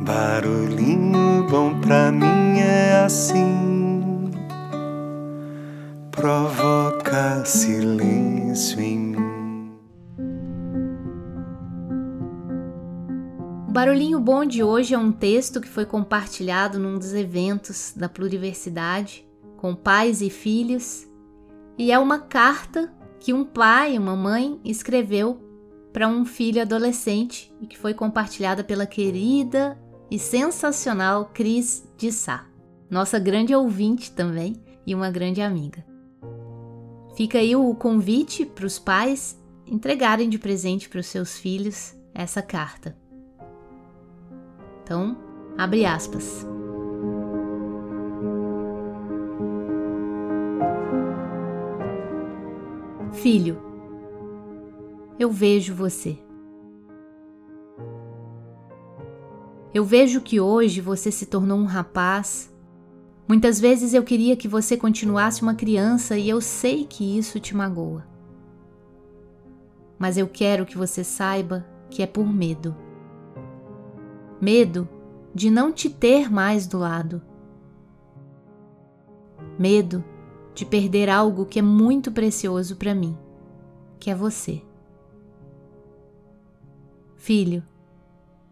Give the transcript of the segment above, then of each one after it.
Barulhinho bom pra mim é assim, provoca silêncio em mim. O Barulhinho Bom de hoje é um texto que foi compartilhado num dos eventos da Pluriversidade com pais e filhos e é uma carta que um pai e uma mãe escreveu para um filho adolescente e que foi compartilhada pela querida e sensacional Cris de Sá, nossa grande ouvinte também e uma grande amiga. Fica aí o convite para os pais entregarem de presente para os seus filhos essa carta. Então, abre aspas. Filho, eu vejo você. Eu vejo que hoje você se tornou um rapaz. Muitas vezes eu queria que você continuasse uma criança e eu sei que isso te magoa. Mas eu quero que você saiba que é por medo. Medo de não te ter mais do lado. Medo de perder algo que é muito precioso para mim, que é você. Filho,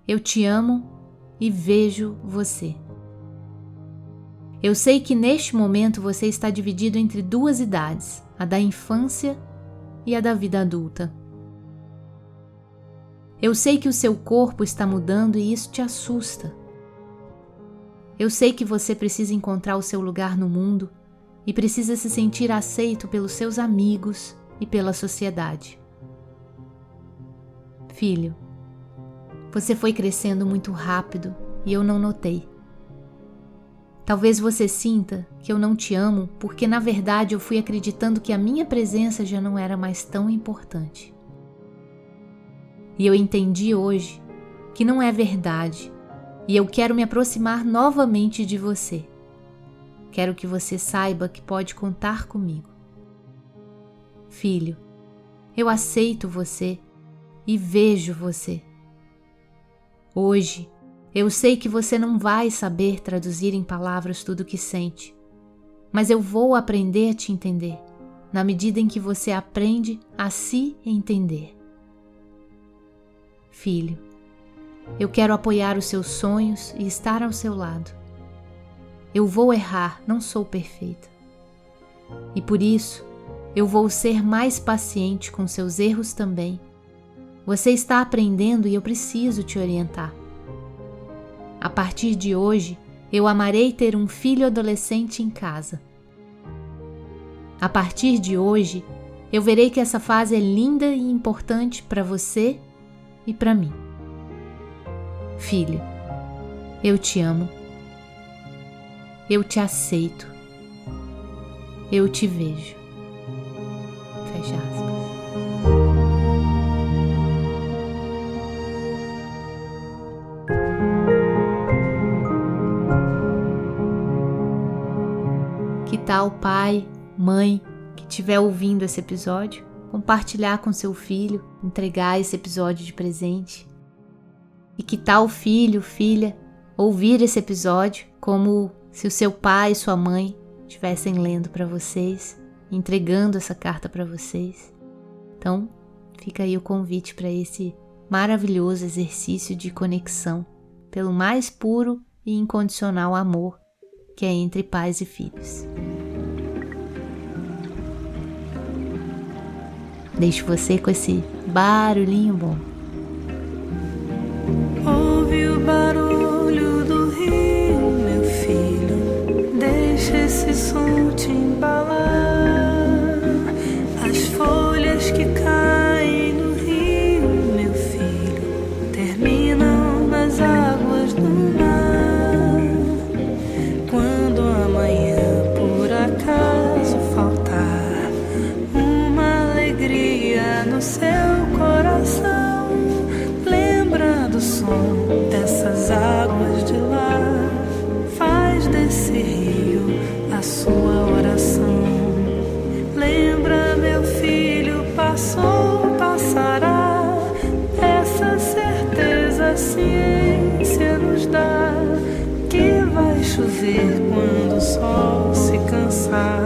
eu te amo e vejo você. Eu sei que neste momento você está dividido entre duas idades, a da infância e a da vida adulta. Eu sei que o seu corpo está mudando e isso te assusta. Eu sei que você precisa encontrar o seu lugar no mundo e precisa se sentir aceito pelos seus amigos e pela sociedade. Filho, você foi crescendo muito rápido e eu não notei. Talvez você sinta que eu não te amo porque, na verdade, eu fui acreditando que a minha presença já não era mais tão importante. E eu entendi hoje que não é verdade e eu quero me aproximar novamente de você Quero que você saiba que pode contar comigo. Filho, eu aceito você e vejo você. Hoje, eu sei que você não vai saber traduzir em palavras tudo o que sente, mas eu vou aprender a te entender, na medida em que você aprende a se entender. Filho, eu quero apoiar os seus sonhos e estar ao seu lado. Eu vou errar, não sou perfeita. E por isso, eu vou ser mais paciente com seus erros também. Você está aprendendo e eu preciso te orientar. A partir de hoje, eu amarei ter um filho adolescente em casa. A partir de hoje, eu verei que essa fase é linda e importante para você e para mim. Filho, eu te amo eu te aceito. Eu te vejo. Fecha aspas. Que tal pai, mãe que estiver ouvindo esse episódio, compartilhar com seu filho, entregar esse episódio de presente? E que tal filho, filha, ouvir esse episódio como se o seu pai e sua mãe estivessem lendo para vocês, entregando essa carta para vocês. Então, fica aí o convite para esse maravilhoso exercício de conexão pelo mais puro e incondicional amor que é entre pais e filhos. Deixo você com esse barulhinho bom. no seu coração. Lembra do som dessas águas de lá. Faz desse rio a sua oração. Lembra, meu filho, passou, passará. Essa certeza a ciência nos dá. Que vai chover quando o sol se cansar.